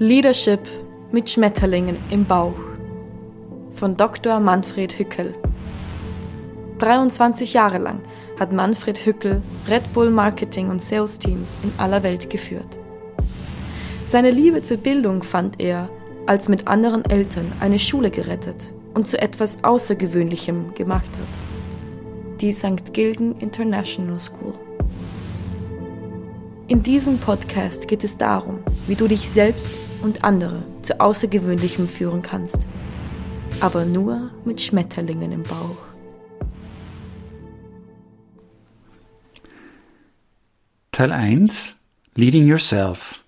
Leadership mit Schmetterlingen im Bauch von Dr. Manfred Hückel. 23 Jahre lang hat Manfred Hückel Red Bull Marketing und Sales Teams in aller Welt geführt. Seine Liebe zur Bildung fand er, als mit anderen Eltern eine Schule gerettet und zu etwas Außergewöhnlichem gemacht hat. Die St. Gilgen International School. In diesem Podcast geht es darum, wie du dich selbst und andere zu Außergewöhnlichem führen kannst. Aber nur mit Schmetterlingen im Bauch. Teil 1 Leading Yourself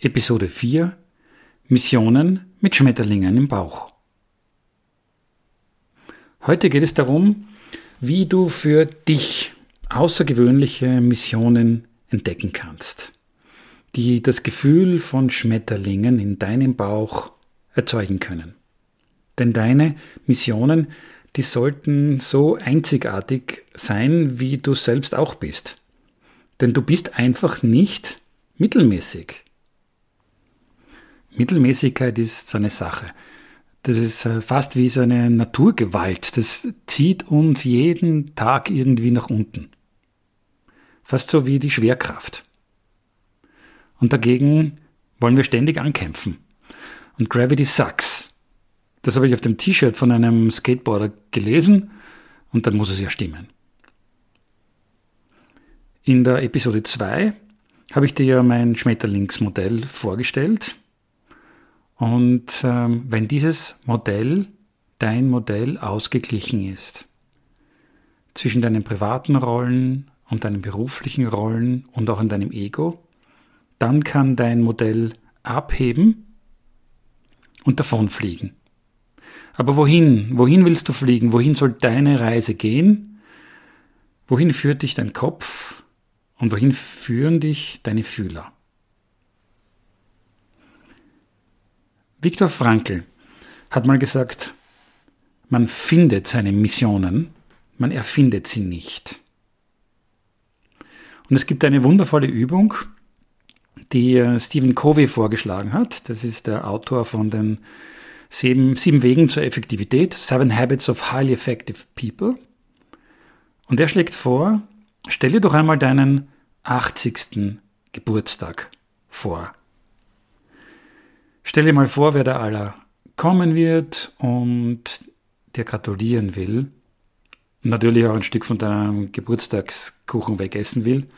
Episode 4 Missionen mit Schmetterlingen im Bauch. Heute geht es darum, wie du für dich außergewöhnliche Missionen entdecken kannst die das Gefühl von Schmetterlingen in deinem Bauch erzeugen können. Denn deine Missionen, die sollten so einzigartig sein, wie du selbst auch bist. Denn du bist einfach nicht mittelmäßig. Mittelmäßigkeit ist so eine Sache. Das ist äh, fast wie so eine Naturgewalt. Das zieht uns jeden Tag irgendwie nach unten. Fast so wie die Schwerkraft. Und dagegen wollen wir ständig ankämpfen. Und Gravity sucks. Das habe ich auf dem T-Shirt von einem Skateboarder gelesen und dann muss es ja stimmen. In der Episode 2 habe ich dir mein Schmetterlingsmodell vorgestellt. Und ähm, wenn dieses Modell, dein Modell, ausgeglichen ist, zwischen deinen privaten Rollen und deinen beruflichen Rollen und auch in deinem Ego, dann kann dein Modell abheben und davonfliegen. Aber wohin? Wohin willst du fliegen? Wohin soll deine Reise gehen? Wohin führt dich dein Kopf? Und wohin führen dich deine Fühler? Viktor Frankl hat mal gesagt, man findet seine Missionen, man erfindet sie nicht. Und es gibt eine wundervolle Übung, die äh, Stephen Covey vorgeschlagen hat. Das ist der Autor von den sieben, sieben Wegen zur Effektivität, Seven Habits of Highly Effective People. Und er schlägt vor, stell dir doch einmal deinen 80. Geburtstag vor. Stell dir mal vor, wer da aller kommen wird und dir gratulieren will. Natürlich auch ein Stück von deinem Geburtstagskuchen wegessen will.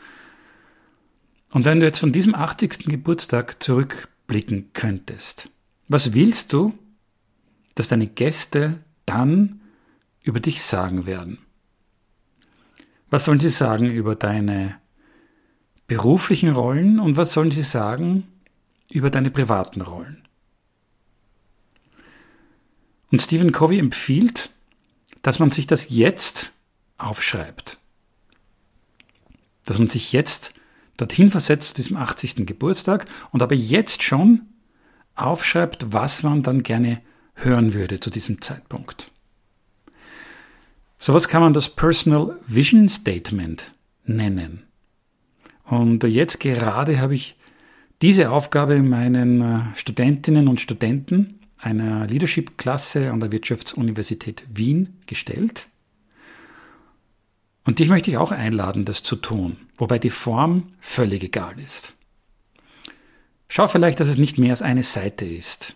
Und wenn du jetzt von diesem 80. Geburtstag zurückblicken könntest, was willst du, dass deine Gäste dann über dich sagen werden? Was sollen sie sagen über deine beruflichen Rollen und was sollen sie sagen über deine privaten Rollen? Und Stephen Covey empfiehlt, dass man sich das jetzt aufschreibt. Dass man sich jetzt dorthin versetzt zu diesem 80. Geburtstag und aber jetzt schon aufschreibt, was man dann gerne hören würde zu diesem Zeitpunkt. Sowas kann man das Personal Vision Statement nennen. Und jetzt gerade habe ich diese Aufgabe meinen äh, Studentinnen und Studenten einer Leadership-Klasse an der Wirtschaftsuniversität Wien gestellt. Und dich möchte ich auch einladen, das zu tun, wobei die Form völlig egal ist. Schau vielleicht, dass es nicht mehr als eine Seite ist.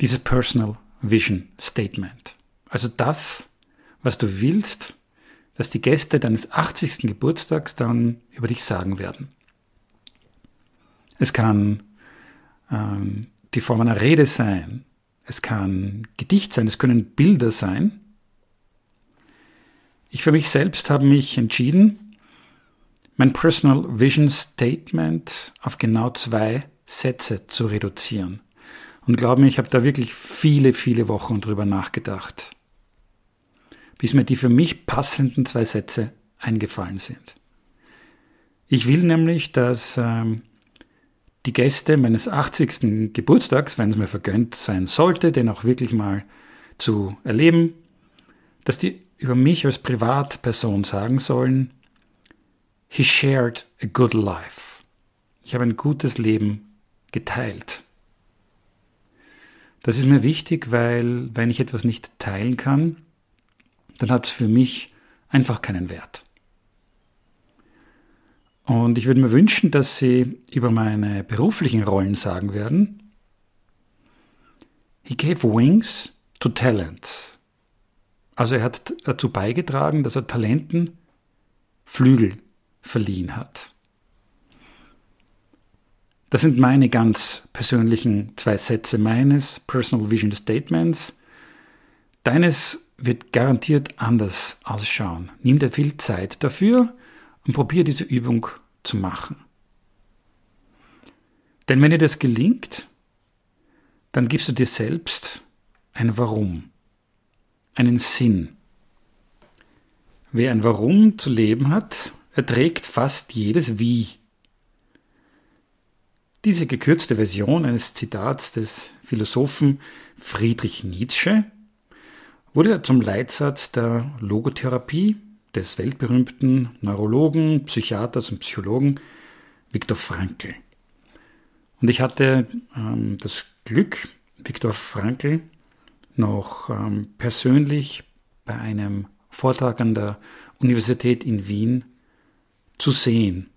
Dieses Personal Vision Statement. Also das, was du willst, dass die Gäste deines 80. Geburtstags dann über dich sagen werden. Es kann ähm, die Form einer Rede sein, es kann Gedicht sein, es können Bilder sein, ich für mich selbst habe mich entschieden, mein Personal Vision Statement auf genau zwei Sätze zu reduzieren. Und glaube mir, ich habe da wirklich viele, viele Wochen drüber nachgedacht, bis mir die für mich passenden zwei Sätze eingefallen sind. Ich will nämlich, dass ähm, die Gäste meines 80. Geburtstags, wenn es mir vergönnt sein sollte, den auch wirklich mal zu erleben, dass die über mich als Privatperson sagen sollen, he shared a good life. Ich habe ein gutes Leben geteilt. Das ist mir wichtig, weil wenn ich etwas nicht teilen kann, dann hat es für mich einfach keinen Wert. Und ich würde mir wünschen, dass Sie über meine beruflichen Rollen sagen werden, He gave wings to talents. Also er hat dazu beigetragen, dass er Talenten Flügel verliehen hat. Das sind meine ganz persönlichen zwei Sätze meines Personal Vision Statements. Deines wird garantiert anders ausschauen. Nimm dir viel Zeit dafür und probier diese Übung zu machen. Denn wenn dir das gelingt, dann gibst du dir selbst ein Warum, einen Sinn. Wer ein Warum zu leben hat, erträgt fast jedes Wie. Diese gekürzte Version eines Zitats des Philosophen Friedrich Nietzsche wurde zum Leitsatz der Logotherapie des weltberühmten Neurologen, Psychiaters und Psychologen Viktor Frankl. Und ich hatte ähm, das Glück, Viktor Frankl noch ähm, persönlich bei einem Vortrag an der Universität in Wien zu sehen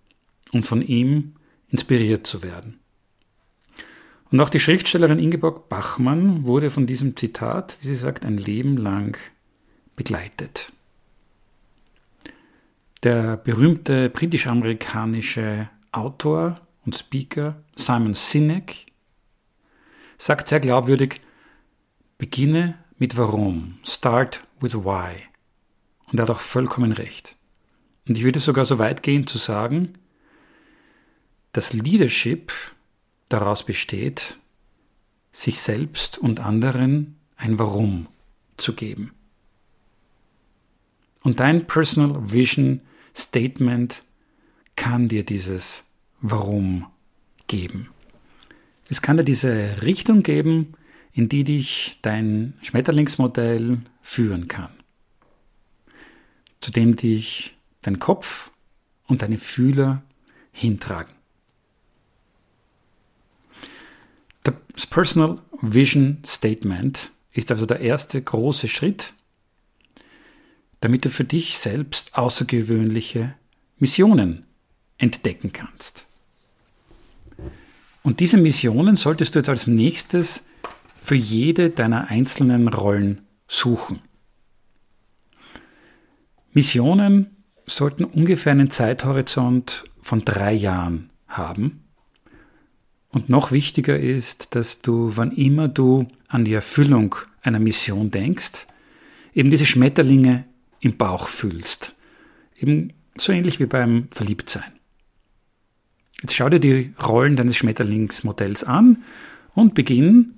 und von ihm inspiriert zu werden. Und auch die Schriftstellerin Ingeborg Bachmann wurde von diesem Zitat, wie sie sagt, ein Leben lang begleitet. Der berühmte britisch-amerikanische Autor und Speaker Simon Sinek sagt sehr glaubwürdig, beginne mit Warum, start with why. Und er hat auch vollkommen recht. Und ich würde sogar so weit gehen zu sagen, dass Leadership daraus besteht, sich selbst und anderen ein Warum zu geben. Und dein Personal Vision Statement kann dir dieses Warum geben. Es kann dir diese Richtung geben, in die dich dein Schmetterlingsmodell führen kann, zu dem dich dein Kopf und deine Fühler hintragen. Das Personal Vision Statement ist also der erste große Schritt, damit du für dich selbst außergewöhnliche Missionen entdecken kannst. Und diese Missionen solltest du jetzt als nächstes für jede deiner einzelnen Rollen suchen. Missionen sollten ungefähr einen Zeithorizont von drei Jahren haben. Und noch wichtiger ist, dass du, wann immer du an die Erfüllung einer Mission denkst, eben diese Schmetterlinge im Bauch fühlst. Eben so ähnlich wie beim Verliebtsein. Jetzt schau dir die Rollen deines Schmetterlingsmodells an und beginn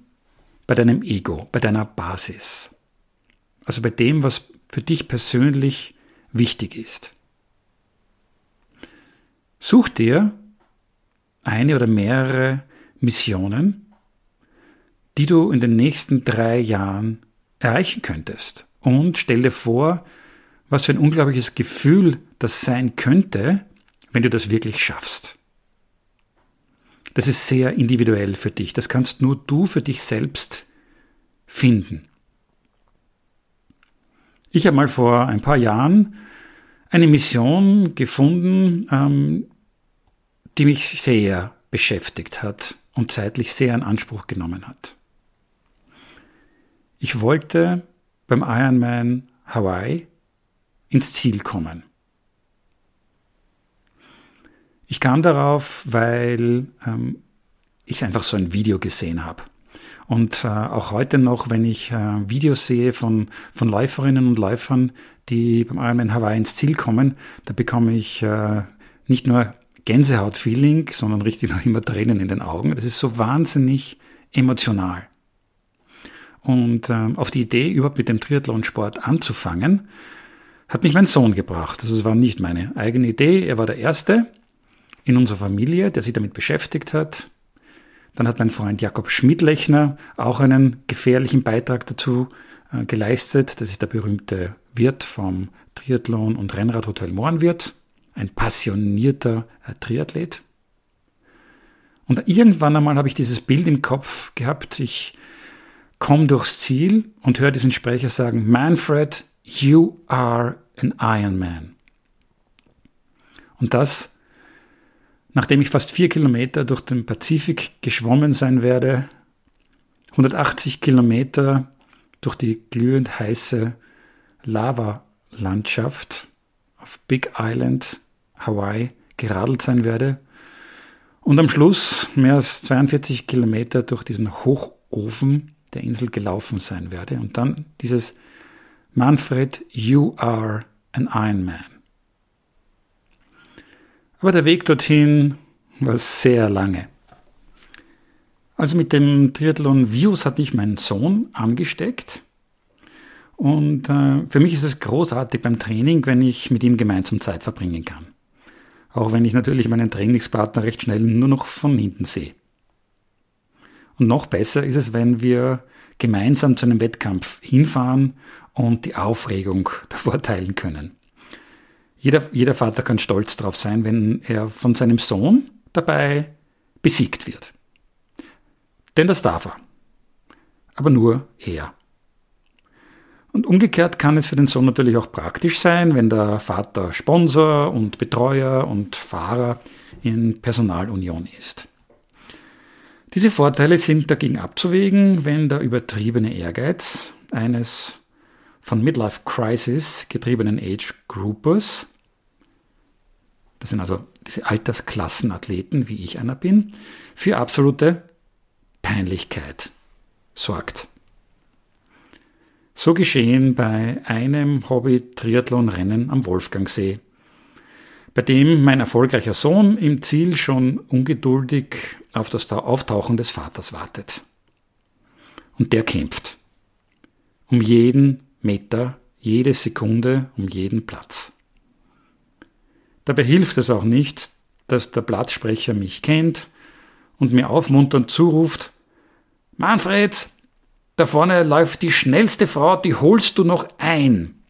bei deinem Ego, bei deiner Basis. Also bei dem, was für dich persönlich wichtig ist. Such dir eine oder mehrere Missionen, die du in den nächsten drei Jahren erreichen könntest. Und stell dir vor, was für ein unglaubliches Gefühl das sein könnte, wenn du das wirklich schaffst. Das ist sehr individuell für dich. Das kannst nur du für dich selbst finden. Ich habe mal vor ein paar Jahren eine Mission gefunden, ähm, die mich sehr beschäftigt hat und zeitlich sehr in Anspruch genommen hat. Ich wollte beim Ironman Hawaii ins Ziel kommen. Ich kam darauf, weil ähm, ich einfach so ein Video gesehen habe. Und äh, auch heute noch, wenn ich äh, Videos sehe von, von Läuferinnen und Läufern, die beim Ironman Hawaii ins Ziel kommen, da bekomme ich äh, nicht nur Gänsehaut-Feeling, sondern richtig noch immer Tränen in den Augen. Das ist so wahnsinnig emotional. Und ähm, auf die Idee, überhaupt mit dem Triathlonsport anzufangen, hat mich mein Sohn gebracht. Das war nicht meine eigene Idee. Er war der Erste in unserer Familie, der sich damit beschäftigt hat. Dann hat mein Freund Jakob Schmidlechner auch einen gefährlichen Beitrag dazu äh, geleistet. Das ist der berühmte Wirt vom Triathlon- und Rennradhotel Mohrenwirt, ein passionierter äh, Triathlet. Und irgendwann einmal habe ich dieses Bild im Kopf gehabt, ich komme durchs Ziel und höre diesen Sprecher sagen, Manfred, you are an Iron Man. Und das, nachdem ich fast vier Kilometer durch den Pazifik geschwommen sein werde, 180 Kilometer durch die glühend heiße Lava-Landschaft auf Big Island, Hawaii, geradelt sein werde und am Schluss mehr als 42 Kilometer durch diesen Hochofen der Insel gelaufen sein werde und dann dieses Manfred, you are an Iron Man. Aber der Weg dorthin war sehr lange. Also mit dem Triathlon-Virus hat mich mein Sohn angesteckt. Und äh, für mich ist es großartig beim Training, wenn ich mit ihm gemeinsam Zeit verbringen kann. Auch wenn ich natürlich meinen Trainingspartner recht schnell nur noch von hinten sehe. Und noch besser ist es, wenn wir gemeinsam zu einem Wettkampf hinfahren und die Aufregung davor teilen können. Jeder, jeder Vater kann stolz darauf sein, wenn er von seinem Sohn dabei besiegt wird. Denn das darf er. Aber nur er. Und umgekehrt kann es für den Sohn natürlich auch praktisch sein, wenn der Vater Sponsor und Betreuer und Fahrer in Personalunion ist. Diese Vorteile sind dagegen abzuwägen, wenn der übertriebene Ehrgeiz eines von Midlife Crisis getriebenen Age Groupers, das sind also diese Altersklassenathleten, wie ich einer bin, für absolute Peinlichkeit sorgt. So geschehen bei einem Hobby-Triathlon-Rennen am Wolfgangsee, bei dem mein erfolgreicher Sohn im Ziel schon ungeduldig auf das Auftauchen des Vaters wartet. Und der kämpft. Um jeden Meter, jede Sekunde, um jeden Platz. Dabei hilft es auch nicht, dass der Platzsprecher mich kennt und mir aufmunternd zuruft, Manfred, da vorne läuft die schnellste Frau, die holst du noch ein.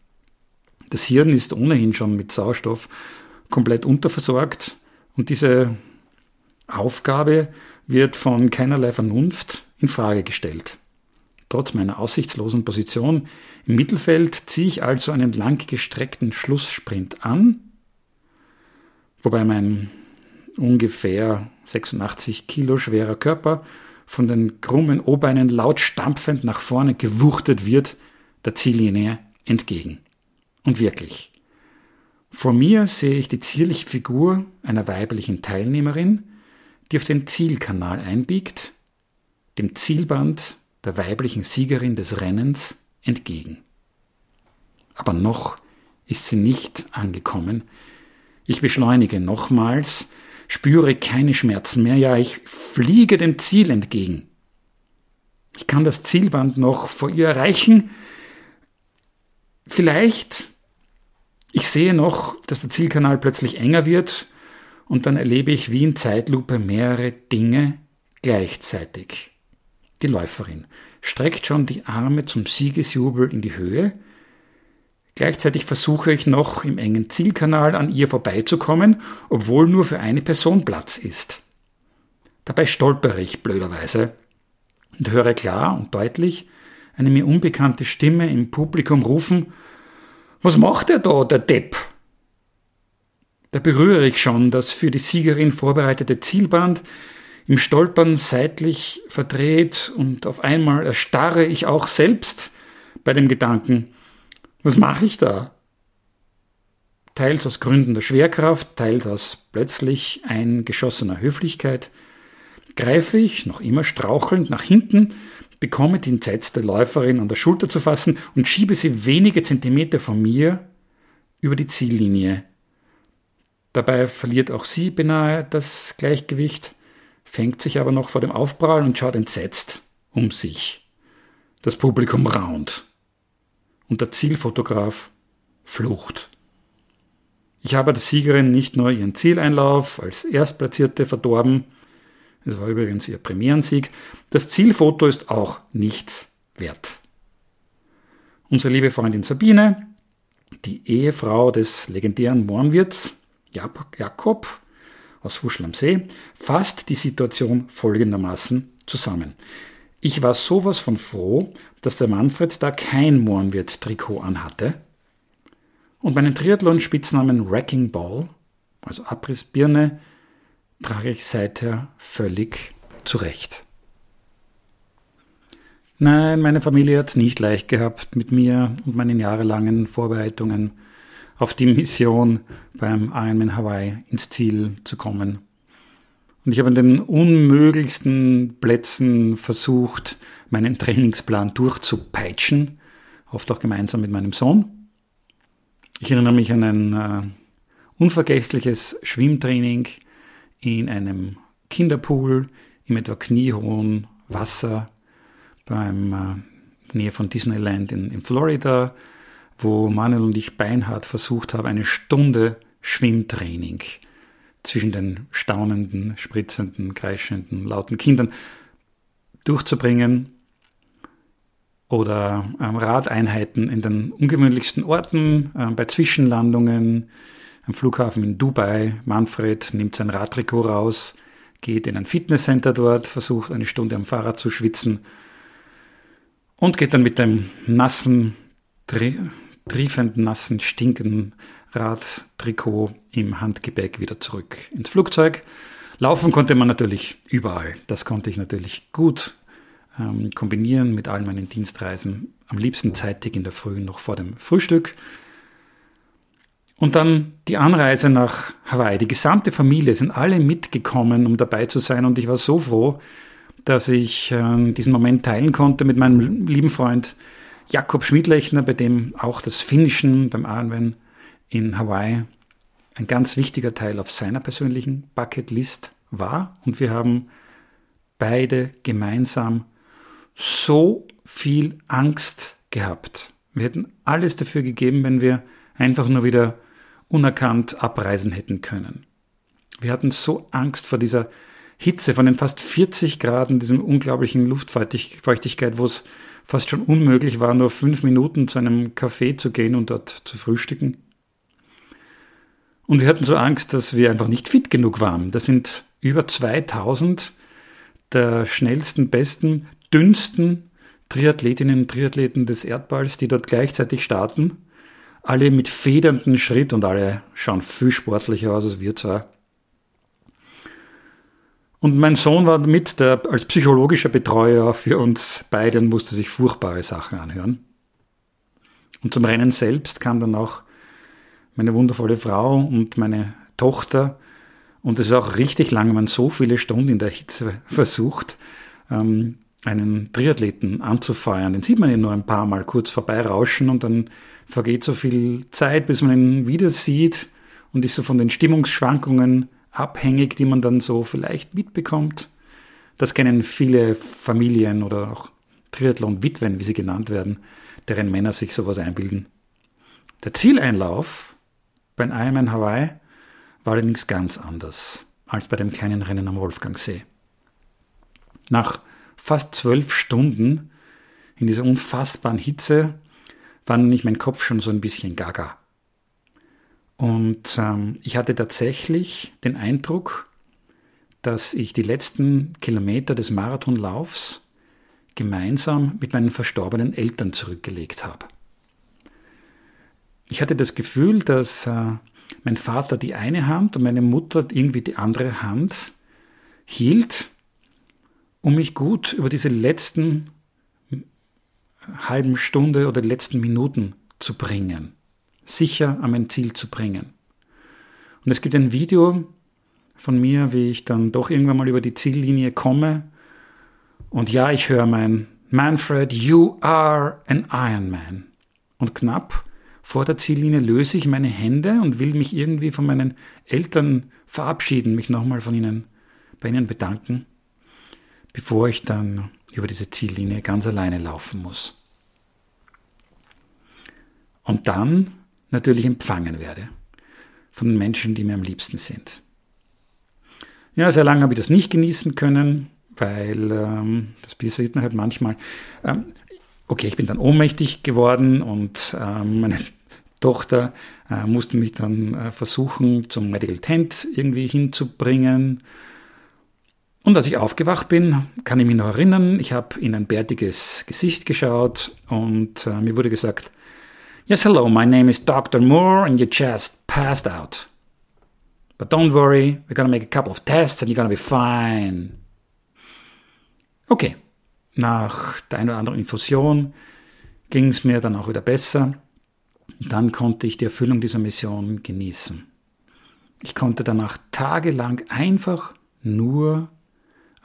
Das Hirn ist ohnehin schon mit Sauerstoff komplett unterversorgt und diese Aufgabe wird von keinerlei Vernunft in Frage gestellt. Trotz meiner aussichtslosen Position im Mittelfeld ziehe ich also einen langgestreckten Schlusssprint an, wobei mein ungefähr 86 Kilo schwerer Körper von den krummen O-Beinen laut stampfend nach vorne gewuchtet wird, der Ziellinie entgegen. Und wirklich. Vor mir sehe ich die zierliche Figur einer weiblichen Teilnehmerin, die auf den Zielkanal einbiegt, dem Zielband der weiblichen Siegerin des Rennens entgegen. Aber noch ist sie nicht angekommen. Ich beschleunige nochmals, spüre keine Schmerzen mehr, ja, ich fliege dem Ziel entgegen. Ich kann das Zielband noch vor ihr erreichen. Vielleicht, ich sehe noch, dass der Zielkanal plötzlich enger wird und dann erlebe ich wie in Zeitlupe mehrere Dinge gleichzeitig. Die Läuferin streckt schon die Arme zum Siegesjubel in die Höhe, Gleichzeitig versuche ich noch im engen Zielkanal an ihr vorbeizukommen, obwohl nur für eine Person Platz ist. Dabei stolpere ich blöderweise und höre klar und deutlich eine mir unbekannte Stimme im Publikum rufen, was macht er da, der Depp? Da berühre ich schon das für die Siegerin vorbereitete Zielband, im Stolpern seitlich verdreht und auf einmal erstarre ich auch selbst bei dem Gedanken, was mache ich da? Teils aus Gründen der Schwerkraft, teils aus plötzlich eingeschossener Höflichkeit, greife ich, noch immer strauchelnd, nach hinten, bekomme die entsetzte Läuferin an der Schulter zu fassen und schiebe sie wenige Zentimeter von mir über die Ziellinie. Dabei verliert auch sie beinahe das Gleichgewicht, fängt sich aber noch vor dem Aufprall und schaut entsetzt um sich. Das Publikum raunt und der Zielfotograf flucht. Ich habe der Siegerin nicht nur ihren Zieleinlauf als Erstplatzierte verdorben, es war übrigens ihr Premierensieg, das Zielfoto ist auch nichts wert. Unsere liebe Freundin Sabine, die Ehefrau des legendären Mohrenwirts Jakob aus Fuschl am See, fasst die Situation folgendermaßen zusammen. Ich war sowas von froh, dass der Manfred da kein Mohrenwirt-Trikot anhatte und meinen Triathlon-Spitznamen Wrecking Ball, also Abrissbirne, trage ich seither völlig zurecht. Nein, meine Familie hat es nicht leicht gehabt mit mir und meinen jahrelangen Vorbereitungen auf die Mission beim Ironman Hawaii ins Ziel zu kommen. Und ich habe an den unmöglichsten Plätzen versucht, meinen Trainingsplan durchzupeitschen, oft auch gemeinsam mit meinem Sohn. Ich erinnere mich an ein äh, unvergessliches Schwimmtraining in einem Kinderpool im etwa kniehohen Wasser beim äh, Nähe von Disneyland in, in Florida, wo Manuel und ich beinhart versucht haben, eine Stunde Schwimmtraining zwischen den staunenden, spritzenden, kreischenden, lauten Kindern durchzubringen oder ähm, Radeinheiten in den ungewöhnlichsten Orten, äh, bei Zwischenlandungen, am Flughafen in Dubai. Manfred nimmt sein Radtrikot raus, geht in ein Fitnesscenter dort, versucht eine Stunde am Fahrrad zu schwitzen und geht dann mit dem nassen, tri triefenden, nassen, stinkenden Radtrikot im Handgepäck wieder zurück ins Flugzeug. Laufen konnte man natürlich überall. Das konnte ich natürlich gut ähm, kombinieren mit all meinen Dienstreisen. Am liebsten zeitig in der Früh noch vor dem Frühstück. Und dann die Anreise nach Hawaii. Die gesamte Familie sind alle mitgekommen, um dabei zu sein. Und ich war so froh, dass ich äh, diesen Moment teilen konnte mit meinem lieben Freund Jakob Schmidlechner, bei dem auch das Finnischen beim Ironman in Hawaii ein ganz wichtiger Teil auf seiner persönlichen Bucketlist war. Und wir haben beide gemeinsam so viel Angst gehabt. Wir hätten alles dafür gegeben, wenn wir einfach nur wieder unerkannt abreisen hätten können. Wir hatten so Angst vor dieser Hitze, von den fast 40 Grad, diesem unglaublichen Luftfeuchtigkeit, wo es fast schon unmöglich war, nur fünf Minuten zu einem Café zu gehen und dort zu frühstücken. Und wir hatten so Angst, dass wir einfach nicht fit genug waren. Das sind über 2000 der schnellsten, besten, dünnsten Triathletinnen und Triathleten des Erdballs, die dort gleichzeitig starten. Alle mit federnden Schritt und alle schauen viel sportlicher aus als wir zwar. Und mein Sohn war mit der, als psychologischer Betreuer für uns beide musste sich furchtbare Sachen anhören. Und zum Rennen selbst kam dann auch meine wundervolle Frau und meine Tochter. Und es ist auch richtig lange, man so viele Stunden in der Hitze versucht, ähm, einen Triathleten anzufeuern. Den sieht man ja nur ein paar Mal kurz vorbeirauschen und dann vergeht so viel Zeit, bis man ihn wieder sieht und ist so von den Stimmungsschwankungen abhängig, die man dann so vielleicht mitbekommt. Das kennen viele Familien oder auch Triathlon-Witwen, wie sie genannt werden, deren Männer sich sowas einbilden. Der Zieleinlauf beim Ironman Hawaii war allerdings ganz anders als bei dem kleinen Rennen am Wolfgangsee. Nach fast zwölf Stunden in dieser unfassbaren Hitze war nämlich mein Kopf schon so ein bisschen gaga. Und ähm, ich hatte tatsächlich den Eindruck, dass ich die letzten Kilometer des Marathonlaufs gemeinsam mit meinen verstorbenen Eltern zurückgelegt habe. Ich hatte das Gefühl, dass äh, mein Vater die eine Hand und meine Mutter irgendwie die andere Hand hielt, um mich gut über diese letzten halben Stunde oder letzten Minuten zu bringen sicher an mein Ziel zu bringen. Und es gibt ein Video von mir, wie ich dann doch irgendwann mal über die Ziellinie komme. Und ja, ich höre mein Manfred, you are an Iron Man. Und knapp vor der Ziellinie löse ich meine Hände und will mich irgendwie von meinen Eltern verabschieden, mich nochmal von ihnen, bei ihnen bedanken, bevor ich dann über diese Ziellinie ganz alleine laufen muss. Und dann natürlich empfangen werde von den Menschen, die mir am liebsten sind. Ja, sehr lange habe ich das nicht genießen können, weil ähm, das passiert mir halt manchmal. Ähm, okay, ich bin dann ohnmächtig geworden und ähm, meine Tochter äh, musste mich dann äh, versuchen, zum Medical Tent irgendwie hinzubringen. Und als ich aufgewacht bin, kann ich mich noch erinnern, ich habe in ein bärtiges Gesicht geschaut und äh, mir wurde gesagt, Yes, hello, my name is Dr. Moore and you just passed out. But don't worry, we're gonna make a couple of tests and you're gonna be fine. Okay, nach der einen oder anderen Infusion ging es mir dann auch wieder besser. Dann konnte ich die Erfüllung dieser Mission genießen. Ich konnte danach tagelang einfach nur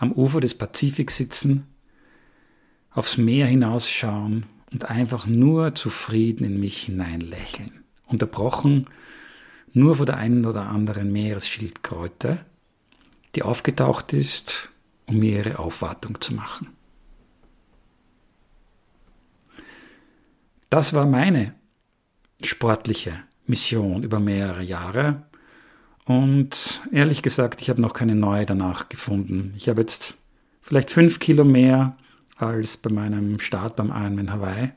am Ufer des Pazifik sitzen, aufs Meer hinausschauen und einfach nur zufrieden in mich hineinlächeln. Unterbrochen nur von der einen oder anderen Meeresschildkröte, die aufgetaucht ist, um mir ihre Aufwartung zu machen. Das war meine sportliche Mission über mehrere Jahre und ehrlich gesagt, ich habe noch keine neue danach gefunden. Ich habe jetzt vielleicht fünf Kilo mehr als bei meinem Start beim Ironman Hawaii.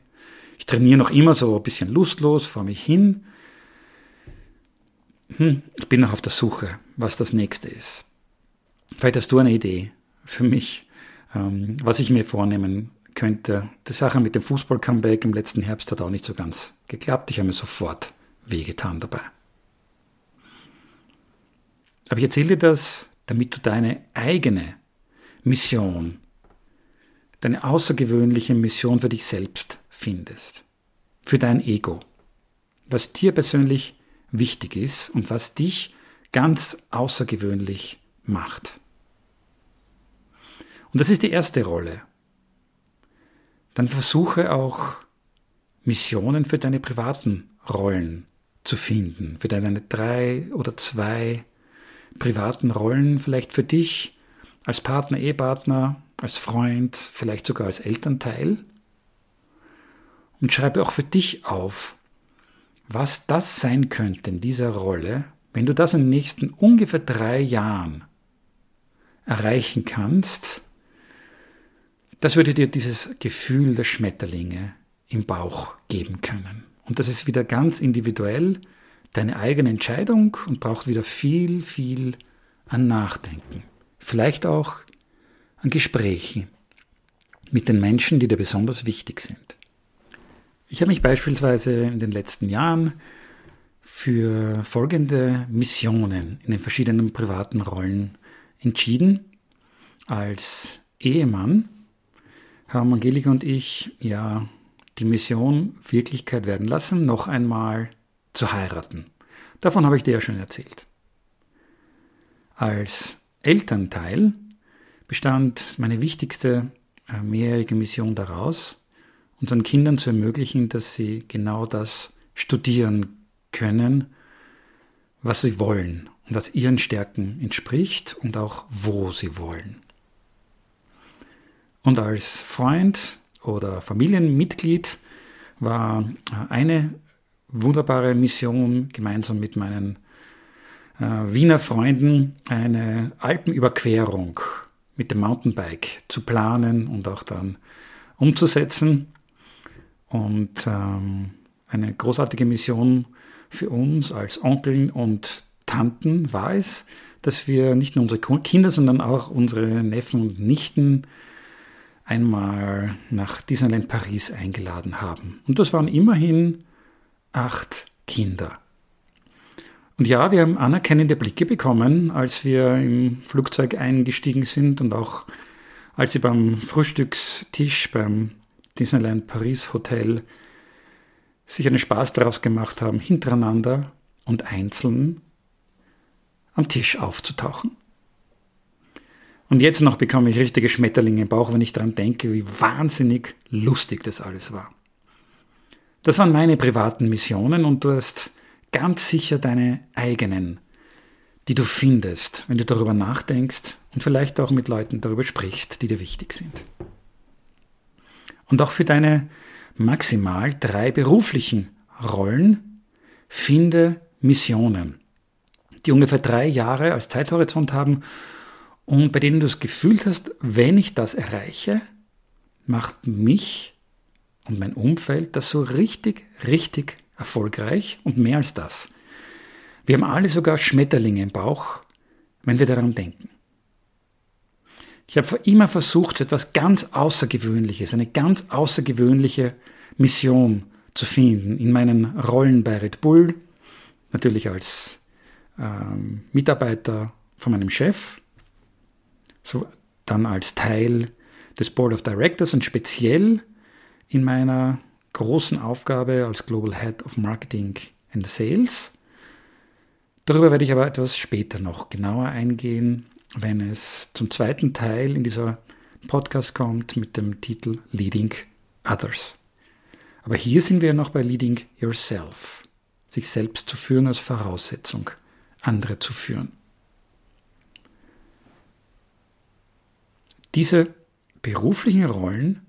Ich trainiere noch immer so ein bisschen lustlos vor mich hin. Hm, ich bin noch auf der Suche, was das nächste ist. Vielleicht hast du eine Idee für mich, ähm, was ich mir vornehmen könnte. Die Sache mit dem Fußball-Comeback im letzten Herbst hat auch nicht so ganz geklappt. Ich habe mir sofort wehgetan dabei. Aber ich erzähle dir das, damit du deine eigene Mission, deine außergewöhnliche Mission für dich selbst findest. Für dein Ego. Was dir persönlich wichtig ist und was dich ganz außergewöhnlich macht. Und das ist die erste Rolle. Dann versuche auch Missionen für deine privaten Rollen zu finden, für deine drei oder zwei privaten Rollen vielleicht für dich als Partner, Ehepartner, als Freund, vielleicht sogar als Elternteil. Und schreibe auch für dich auf, was das sein könnte in dieser Rolle, wenn du das in den nächsten ungefähr drei Jahren erreichen kannst, das würde dir dieses Gefühl der Schmetterlinge im Bauch geben können. Und das ist wieder ganz individuell deine eigene Entscheidung und braucht wieder viel, viel an Nachdenken. Vielleicht auch an Gesprächen mit den Menschen, die dir besonders wichtig sind. Ich habe mich beispielsweise in den letzten Jahren für folgende Missionen in den verschiedenen privaten Rollen entschieden. Als Ehemann haben Angelika und ich ja die Mission Wirklichkeit werden lassen, noch einmal zu heiraten. Davon habe ich dir ja schon erzählt. Als Elternteil bestand meine wichtigste äh, mehrjährige Mission daraus, unseren Kindern zu ermöglichen, dass sie genau das studieren können, was sie wollen und was ihren Stärken entspricht und auch wo sie wollen. Und als Freund oder Familienmitglied war äh, eine wunderbare Mission gemeinsam mit meinen äh, Wiener Freunden eine Alpenüberquerung mit dem Mountainbike zu planen und auch dann umzusetzen. Und ähm, eine großartige Mission für uns als Onkeln und Tanten war es, dass wir nicht nur unsere Kinder, sondern auch unsere Neffen und Nichten einmal nach Disneyland Paris eingeladen haben. Und das waren immerhin acht Kinder. Und ja, wir haben anerkennende Blicke bekommen, als wir im Flugzeug eingestiegen sind und auch als sie beim Frühstückstisch beim Disneyland Paris Hotel sich einen Spaß daraus gemacht haben, hintereinander und einzeln am Tisch aufzutauchen. Und jetzt noch bekomme ich richtige Schmetterlinge im Bauch, wenn ich daran denke, wie wahnsinnig lustig das alles war. Das waren meine privaten Missionen und du hast ganz sicher deine eigenen, die du findest, wenn du darüber nachdenkst und vielleicht auch mit Leuten darüber sprichst, die dir wichtig sind. Und auch für deine maximal drei beruflichen Rollen finde Missionen, die ungefähr drei Jahre als Zeithorizont haben und bei denen du das Gefühl hast, wenn ich das erreiche, macht mich und mein Umfeld das so richtig, richtig erfolgreich und mehr als das. Wir haben alle sogar Schmetterlinge im Bauch, wenn wir daran denken. Ich habe immer versucht, etwas ganz Außergewöhnliches, eine ganz außergewöhnliche Mission zu finden in meinen Rollen bei Red Bull, natürlich als ähm, Mitarbeiter von meinem Chef, so dann als Teil des Board of Directors und speziell in meiner großen Aufgabe als Global Head of Marketing and Sales. Darüber werde ich aber etwas später noch genauer eingehen, wenn es zum zweiten Teil in dieser Podcast kommt mit dem Titel Leading Others. Aber hier sind wir noch bei Leading Yourself, sich selbst zu führen als Voraussetzung, andere zu führen. Diese beruflichen Rollen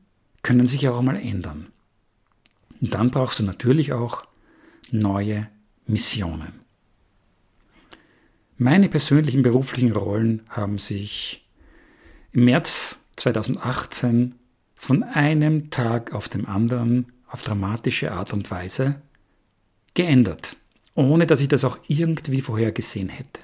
können sich auch mal ändern. Und dann brauchst du natürlich auch neue Missionen. Meine persönlichen beruflichen Rollen haben sich im März 2018 von einem Tag auf dem anderen auf dramatische Art und Weise geändert, ohne dass ich das auch irgendwie vorhergesehen hätte.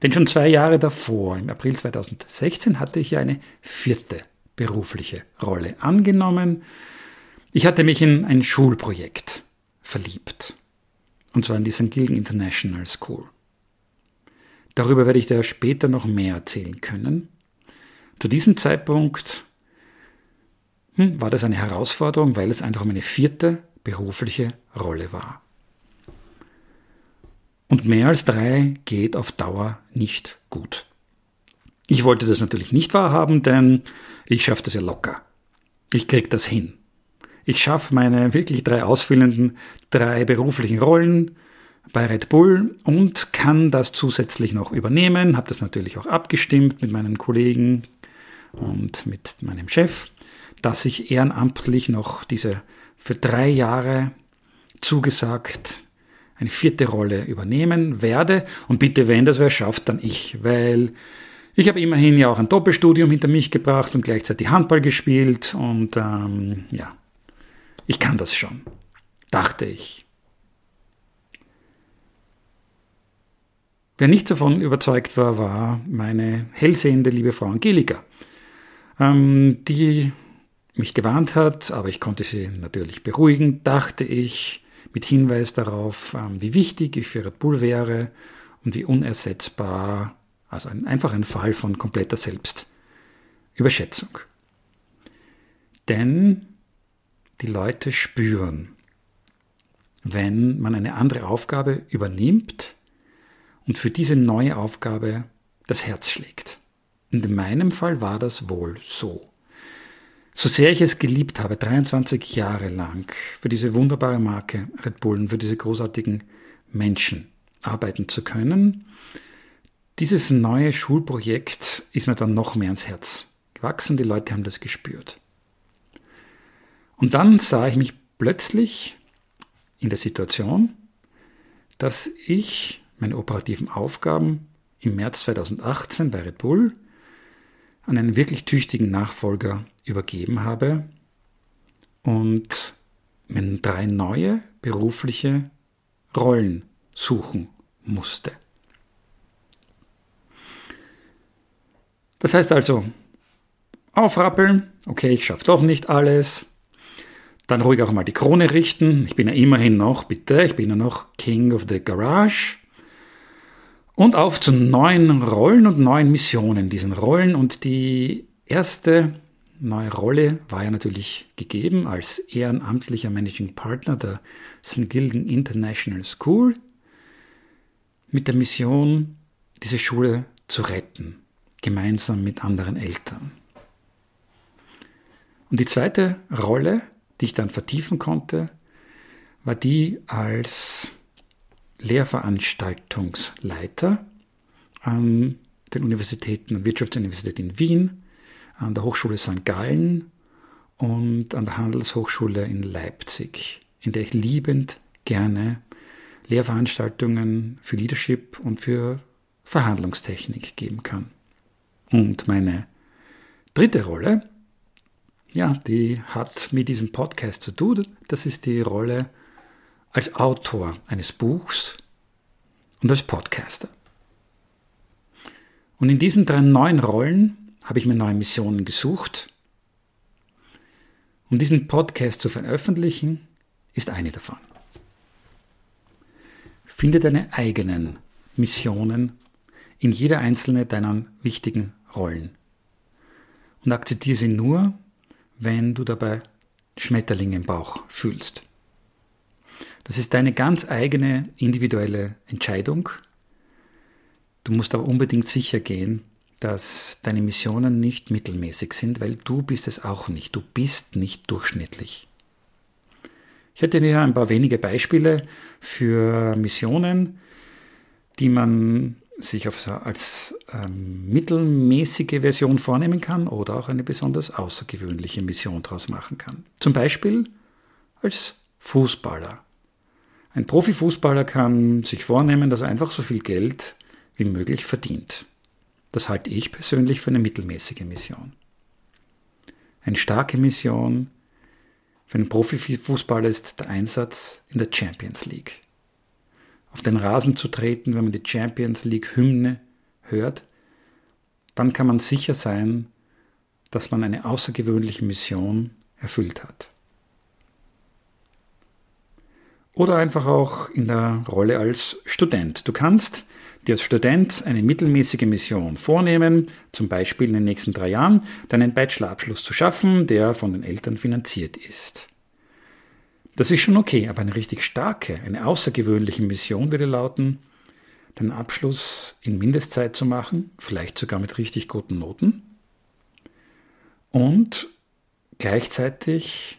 Denn schon zwei Jahre davor, im April 2016, hatte ich eine vierte berufliche Rolle angenommen. Ich hatte mich in ein Schulprojekt verliebt. Und zwar in die St. Gilgen International School. Darüber werde ich dir später noch mehr erzählen können. Zu diesem Zeitpunkt hm, war das eine Herausforderung, weil es einfach meine vierte berufliche Rolle war. Und mehr als drei geht auf Dauer nicht gut. Ich wollte das natürlich nicht wahrhaben, denn ich schaffe das ja locker. Ich krieg das hin. Ich schaffe meine wirklich drei ausfüllenden, drei beruflichen Rollen bei Red Bull und kann das zusätzlich noch übernehmen. Habe das natürlich auch abgestimmt mit meinen Kollegen und mit meinem Chef, dass ich ehrenamtlich noch diese für drei Jahre zugesagt eine vierte Rolle übernehmen werde. Und bitte, wenn das wer schafft, dann ich, weil ich habe immerhin ja auch ein Doppelstudium hinter mich gebracht und gleichzeitig Handball gespielt und ähm, ja, ich kann das schon, dachte ich. Wer nicht davon überzeugt war, war meine hellsehende liebe Frau Angelika, ähm, die mich gewarnt hat, aber ich konnte sie natürlich beruhigen, dachte ich, mit Hinweis darauf, ähm, wie wichtig ich für Red Bull wäre und wie unersetzbar, also ein, einfach ein Fall von kompletter Selbstüberschätzung. Denn die Leute spüren, wenn man eine andere Aufgabe übernimmt und für diese neue Aufgabe das Herz schlägt. In meinem Fall war das wohl so. So sehr ich es geliebt habe, 23 Jahre lang für diese wunderbare Marke Red Bull und für diese großartigen Menschen arbeiten zu können, dieses neue Schulprojekt ist mir dann noch mehr ans Herz gewachsen. Die Leute haben das gespürt. Und dann sah ich mich plötzlich in der Situation, dass ich meine operativen Aufgaben im März 2018 bei Red Bull an einen wirklich tüchtigen Nachfolger übergeben habe und mir drei neue berufliche Rollen suchen musste. Das heißt also, aufrappeln, okay, ich schaffe doch nicht alles. Dann ruhig auch mal die Krone richten. Ich bin ja immerhin noch, bitte, ich bin ja noch King of the Garage. Und auf zu neuen Rollen und neuen Missionen, diesen Rollen. Und die erste neue Rolle war ja natürlich gegeben als ehrenamtlicher Managing Partner der St. Gilgen International School mit der Mission, diese Schule zu retten, gemeinsam mit anderen Eltern. Und die zweite Rolle, die ich dann vertiefen konnte, war die als Lehrveranstaltungsleiter an den Universitäten, Wirtschaftsuniversität in Wien, an der Hochschule St. Gallen und an der Handelshochschule in Leipzig, in der ich liebend gerne Lehrveranstaltungen für Leadership und für Verhandlungstechnik geben kann. Und meine dritte Rolle, ja, die hat mit diesem Podcast zu tun. Das ist die Rolle als Autor eines Buchs und als Podcaster. Und in diesen drei neuen Rollen habe ich mir neue Missionen gesucht. Um diesen Podcast zu veröffentlichen, ist eine davon. Finde deine eigenen Missionen in jeder einzelne deiner wichtigen Rollen. Und akzeptiere sie nur, wenn du dabei Schmetterlinge im Bauch fühlst. Das ist deine ganz eigene individuelle Entscheidung. Du musst aber unbedingt sicher gehen, dass deine Missionen nicht mittelmäßig sind, weil du bist es auch nicht. Du bist nicht durchschnittlich. Ich hätte hier ein paar wenige Beispiele für Missionen, die man sich auf, als ähm, mittelmäßige Version vornehmen kann oder auch eine besonders außergewöhnliche Mission daraus machen kann. Zum Beispiel als Fußballer. Ein Profifußballer kann sich vornehmen, dass er einfach so viel Geld wie möglich verdient. Das halte ich persönlich für eine mittelmäßige Mission. Eine starke Mission für einen Profifußballer ist der Einsatz in der Champions League auf den Rasen zu treten, wenn man die Champions League Hymne hört, dann kann man sicher sein, dass man eine außergewöhnliche Mission erfüllt hat. Oder einfach auch in der Rolle als Student. Du kannst dir als Student eine mittelmäßige Mission vornehmen, zum Beispiel in den nächsten drei Jahren deinen Bachelorabschluss zu schaffen, der von den Eltern finanziert ist. Das ist schon okay, aber eine richtig starke, eine außergewöhnliche Mission würde lauten, den Abschluss in Mindestzeit zu machen, vielleicht sogar mit richtig guten Noten und gleichzeitig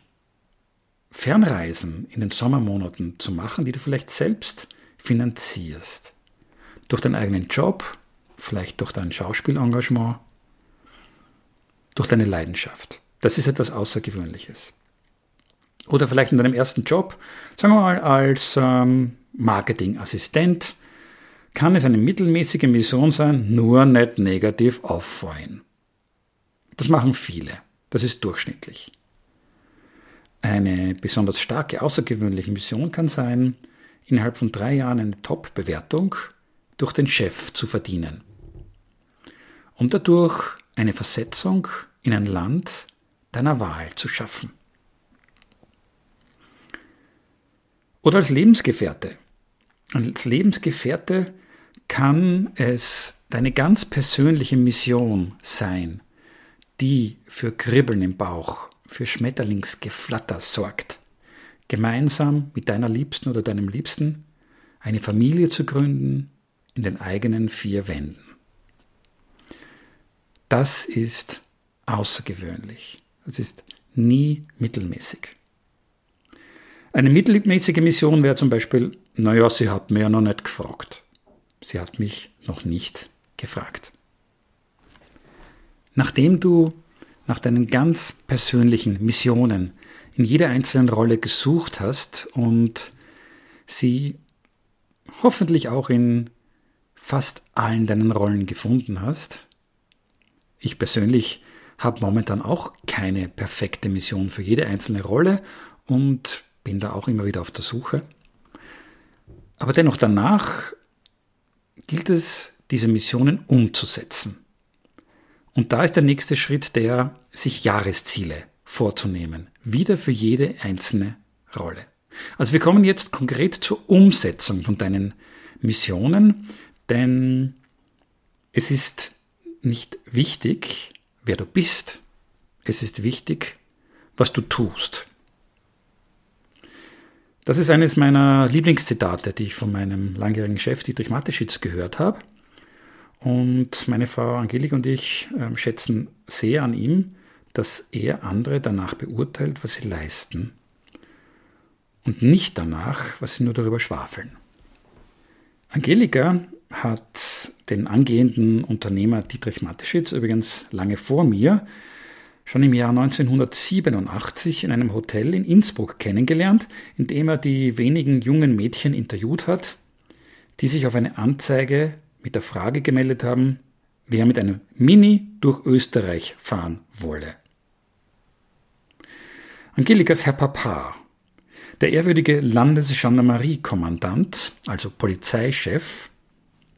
Fernreisen in den Sommermonaten zu machen, die du vielleicht selbst finanzierst. Durch deinen eigenen Job, vielleicht durch dein Schauspielengagement, durch deine Leidenschaft. Das ist etwas Außergewöhnliches oder vielleicht in deinem ersten Job, sagen wir mal als ähm, Marketingassistent, kann es eine mittelmäßige Mission sein, nur nicht negativ auffallen. Das machen viele. Das ist durchschnittlich. Eine besonders starke, außergewöhnliche Mission kann sein, innerhalb von drei Jahren eine Top-Bewertung durch den Chef zu verdienen. Und dadurch eine Versetzung in ein Land deiner Wahl zu schaffen. Oder als Lebensgefährte. Als Lebensgefährte kann es deine ganz persönliche Mission sein, die für Kribbeln im Bauch, für Schmetterlingsgeflatter sorgt. Gemeinsam mit deiner Liebsten oder deinem Liebsten eine Familie zu gründen in den eigenen vier Wänden. Das ist außergewöhnlich. Das ist nie mittelmäßig. Eine mittelmäßige Mission wäre zum Beispiel, naja, sie hat mir ja noch nicht gefragt. Sie hat mich noch nicht gefragt. Nachdem du nach deinen ganz persönlichen Missionen in jeder einzelnen Rolle gesucht hast und sie hoffentlich auch in fast allen deinen Rollen gefunden hast, ich persönlich habe momentan auch keine perfekte Mission für jede einzelne Rolle und bin da auch immer wieder auf der Suche. Aber dennoch danach gilt es, diese Missionen umzusetzen. Und da ist der nächste Schritt der, sich Jahresziele vorzunehmen, wieder für jede einzelne Rolle. Also wir kommen jetzt konkret zur Umsetzung von deinen Missionen, denn es ist nicht wichtig, wer du bist, es ist wichtig, was du tust. Das ist eines meiner Lieblingszitate, die ich von meinem langjährigen Chef Dietrich Mateschitz gehört habe. Und meine Frau Angelika und ich äh, schätzen sehr an ihm, dass er andere danach beurteilt, was sie leisten. Und nicht danach, was sie nur darüber schwafeln. Angelika hat den angehenden Unternehmer Dietrich Mateschitz übrigens lange vor mir schon im Jahr 1987 in einem Hotel in Innsbruck kennengelernt, in dem er die wenigen jungen Mädchen interviewt hat, die sich auf eine Anzeige mit der Frage gemeldet haben, wer mit einem Mini durch Österreich fahren wolle. Angelikas Herr Papa, Der ehrwürdige Landesgendarmerie-Kommandant, also Polizeichef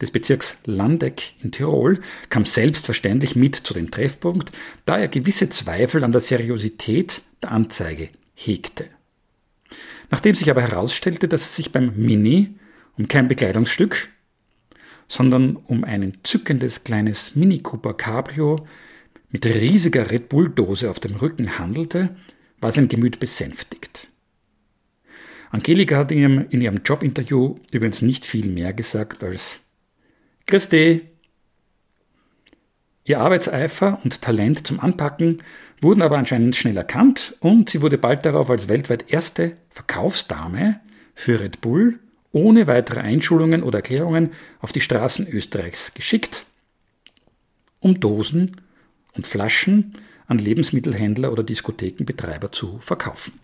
des Bezirks Landeck in Tirol, kam selbstverständlich mit zu dem Treffpunkt, da er gewisse Zweifel an der Seriosität der Anzeige hegte. Nachdem sich aber herausstellte, dass es sich beim Mini um kein Bekleidungsstück, sondern um ein entzückendes kleines Mini Cooper Cabrio mit riesiger Red Bull Dose auf dem Rücken handelte, war sein Gemüt besänftigt. Angelika hat in ihrem, in ihrem Jobinterview übrigens nicht viel mehr gesagt als Christi. Ihr Arbeitseifer und Talent zum Anpacken wurden aber anscheinend schnell erkannt und sie wurde bald darauf als weltweit erste Verkaufsdame für Red Bull ohne weitere Einschulungen oder Erklärungen auf die Straßen Österreichs geschickt, um Dosen und Flaschen an Lebensmittelhändler oder Diskothekenbetreiber zu verkaufen.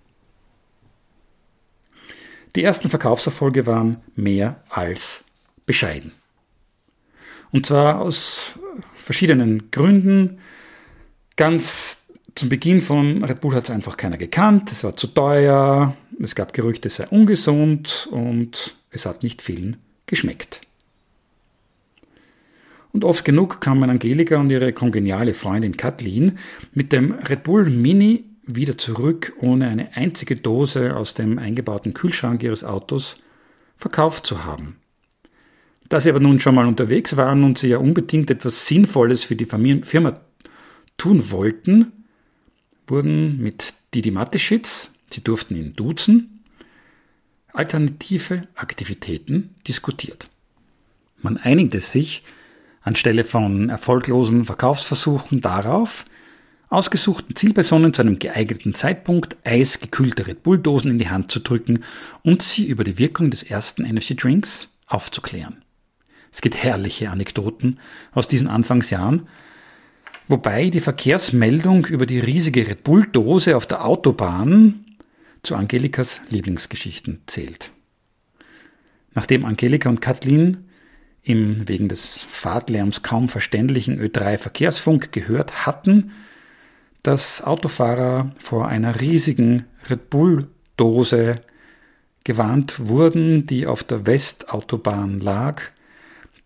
Die ersten Verkaufserfolge waren mehr als bescheiden. Und zwar aus verschiedenen Gründen. Ganz zum Beginn von Red Bull hat es einfach keiner gekannt, es war zu teuer, es gab Gerüchte, es sei ungesund und es hat nicht vielen geschmeckt. Und oft genug kamen Angelika und ihre kongeniale Freundin Kathleen mit dem Red Bull Mini wieder zurück, ohne eine einzige Dose aus dem eingebauten Kühlschrank ihres Autos verkauft zu haben. Da sie aber nun schon mal unterwegs waren und sie ja unbedingt etwas Sinnvolles für die Firma tun wollten, wurden mit Didi Mateschitz, sie durften ihn duzen, alternative Aktivitäten diskutiert. Man einigte sich anstelle von erfolglosen Verkaufsversuchen darauf, ausgesuchten Zielpersonen zu einem geeigneten Zeitpunkt eisgekühlte Red Bull-Dosen in die Hand zu drücken und sie über die Wirkung des ersten Energy Drinks aufzuklären. Es gibt herrliche Anekdoten aus diesen Anfangsjahren, wobei die Verkehrsmeldung über die riesige Red Bull-Dose auf der Autobahn zu Angelikas Lieblingsgeschichten zählt. Nachdem Angelika und Kathleen im wegen des Fahrtlärms kaum verständlichen Ö3 Verkehrsfunk gehört hatten, dass Autofahrer vor einer riesigen Red Bull-Dose gewarnt wurden, die auf der Westautobahn lag,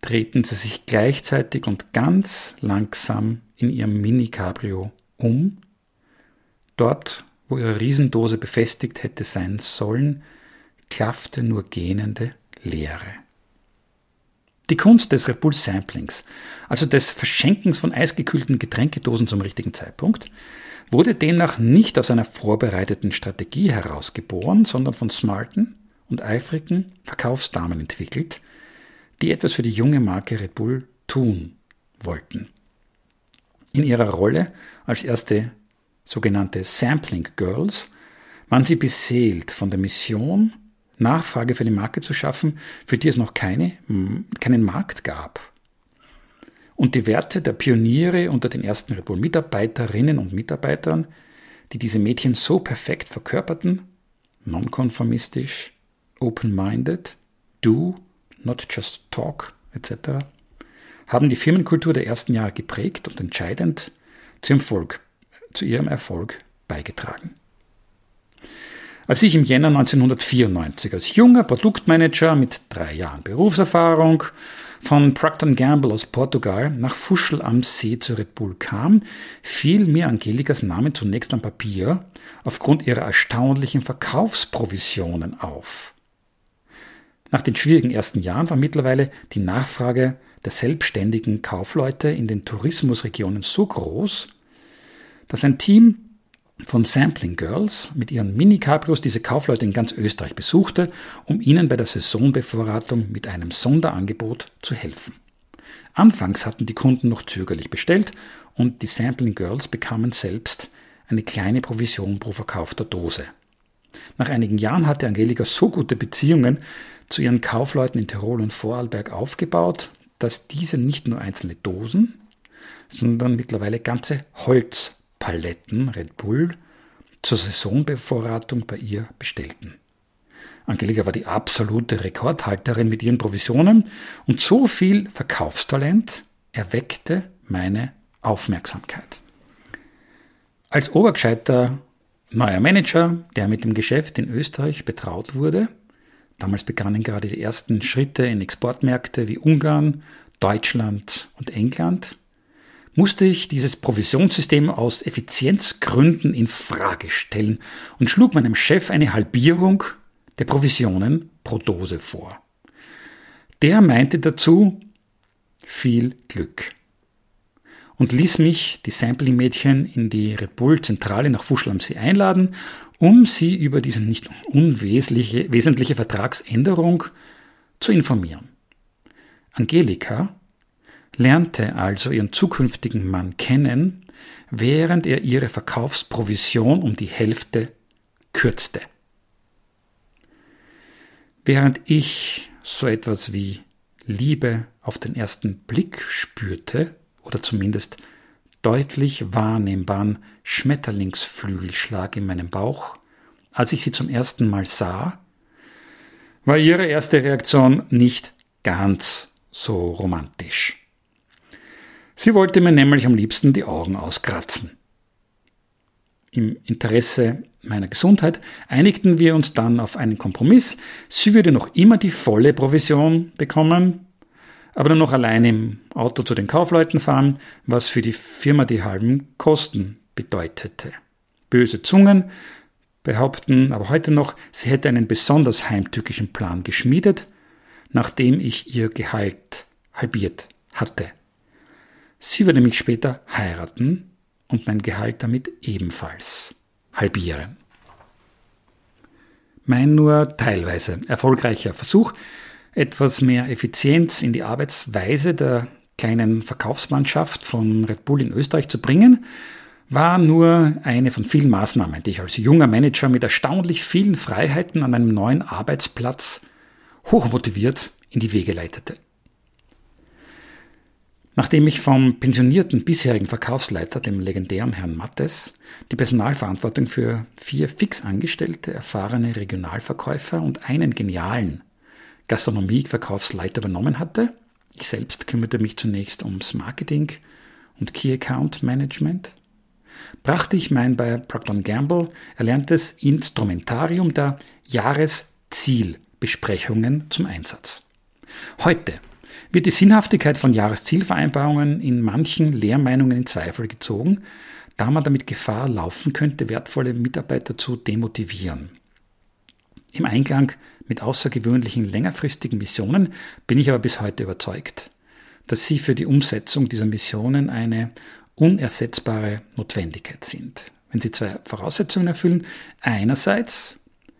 drehten sie sich gleichzeitig und ganz langsam in ihrem Mini-Cabrio um. Dort, wo ihre Riesendose befestigt hätte sein sollen, klaffte nur gähnende Leere. Die Kunst des Red Bull Samplings, also des Verschenkens von eisgekühlten Getränkedosen zum richtigen Zeitpunkt, wurde demnach nicht aus einer vorbereiteten Strategie herausgeboren, sondern von smarten und eifrigen Verkaufsdamen entwickelt, die etwas für die junge Marke Red Bull tun wollten. In ihrer Rolle als erste sogenannte Sampling Girls waren sie beseelt von der Mission, Nachfrage für die Marke zu schaffen, für die es noch keine, keinen Markt gab. Und die Werte der Pioniere unter den ersten Red Bull-Mitarbeiterinnen und Mitarbeitern, die diese Mädchen so perfekt verkörperten, nonkonformistisch, open-minded, do, not just talk, etc., haben die Firmenkultur der ersten Jahre geprägt und entscheidend zu ihrem Erfolg beigetragen. Als ich im Jänner 1994 als junger Produktmanager mit drei Jahren Berufserfahrung von Procter Gamble aus Portugal nach Fuschel am See zu Red Bull kam, fiel mir Angelikas Name zunächst am Papier aufgrund ihrer erstaunlichen Verkaufsprovisionen auf. Nach den schwierigen ersten Jahren war mittlerweile die Nachfrage der selbstständigen Kaufleute in den Tourismusregionen so groß, dass ein Team von Sampling Girls mit ihren Mini-Cabrios diese Kaufleute in ganz Österreich besuchte, um ihnen bei der Saisonbevorratung mit einem Sonderangebot zu helfen. Anfangs hatten die Kunden noch zögerlich bestellt und die Sampling Girls bekamen selbst eine kleine Provision pro verkaufter Dose. Nach einigen Jahren hatte Angelika so gute Beziehungen zu ihren Kaufleuten in Tirol und Vorarlberg aufgebaut, dass diese nicht nur einzelne Dosen, sondern mittlerweile ganze Holz Paletten Red Bull zur Saisonbevorratung bei ihr bestellten. Angelika war die absolute Rekordhalterin mit ihren Provisionen und so viel Verkaufstalent erweckte meine Aufmerksamkeit. Als obergescheiter neuer Manager, der mit dem Geschäft in Österreich betraut wurde. Damals begannen gerade die ersten Schritte in Exportmärkte wie Ungarn, Deutschland und England. Musste ich dieses Provisionssystem aus Effizienzgründen in Frage stellen und schlug meinem Chef eine Halbierung der Provisionen pro Dose vor. Der meinte dazu viel Glück und ließ mich, die Sampling-Mädchen, in die Red Bull-Zentrale nach Fuschl am See einladen, um sie über diese nicht unwesentliche wesentliche Vertragsänderung zu informieren. Angelika lernte also ihren zukünftigen Mann kennen, während er ihre Verkaufsprovision um die Hälfte kürzte. Während ich so etwas wie Liebe auf den ersten Blick spürte, oder zumindest deutlich wahrnehmbaren Schmetterlingsflügelschlag in meinem Bauch, als ich sie zum ersten Mal sah, war ihre erste Reaktion nicht ganz so romantisch. Sie wollte mir nämlich am liebsten die Augen auskratzen. Im Interesse meiner Gesundheit einigten wir uns dann auf einen Kompromiss. Sie würde noch immer die volle Provision bekommen, aber nur noch allein im Auto zu den Kaufleuten fahren, was für die Firma die halben Kosten bedeutete. Böse Zungen behaupten aber heute noch, sie hätte einen besonders heimtückischen Plan geschmiedet, nachdem ich ihr Gehalt halbiert hatte. Sie würde mich später heiraten und mein Gehalt damit ebenfalls halbieren. Mein nur teilweise erfolgreicher Versuch, etwas mehr Effizienz in die Arbeitsweise der kleinen Verkaufsmannschaft von Red Bull in Österreich zu bringen, war nur eine von vielen Maßnahmen, die ich als junger Manager mit erstaunlich vielen Freiheiten an einem neuen Arbeitsplatz hochmotiviert in die Wege leitete. Nachdem ich vom pensionierten bisherigen Verkaufsleiter, dem legendären Herrn Mattes, die Personalverantwortung für vier fix angestellte, erfahrene Regionalverkäufer und einen genialen Gastronomie-Verkaufsleiter übernommen hatte. Ich selbst kümmerte mich zunächst ums Marketing und Key Account Management. Brachte ich mein bei Procter Gamble erlerntes Instrumentarium der Jahreszielbesprechungen zum Einsatz. Heute wird die Sinnhaftigkeit von Jahreszielvereinbarungen in manchen Lehrmeinungen in Zweifel gezogen, da man damit Gefahr laufen könnte, wertvolle Mitarbeiter zu demotivieren. Im Einklang mit außergewöhnlichen längerfristigen Missionen bin ich aber bis heute überzeugt, dass sie für die Umsetzung dieser Missionen eine unersetzbare Notwendigkeit sind. Wenn sie zwei Voraussetzungen erfüllen, einerseits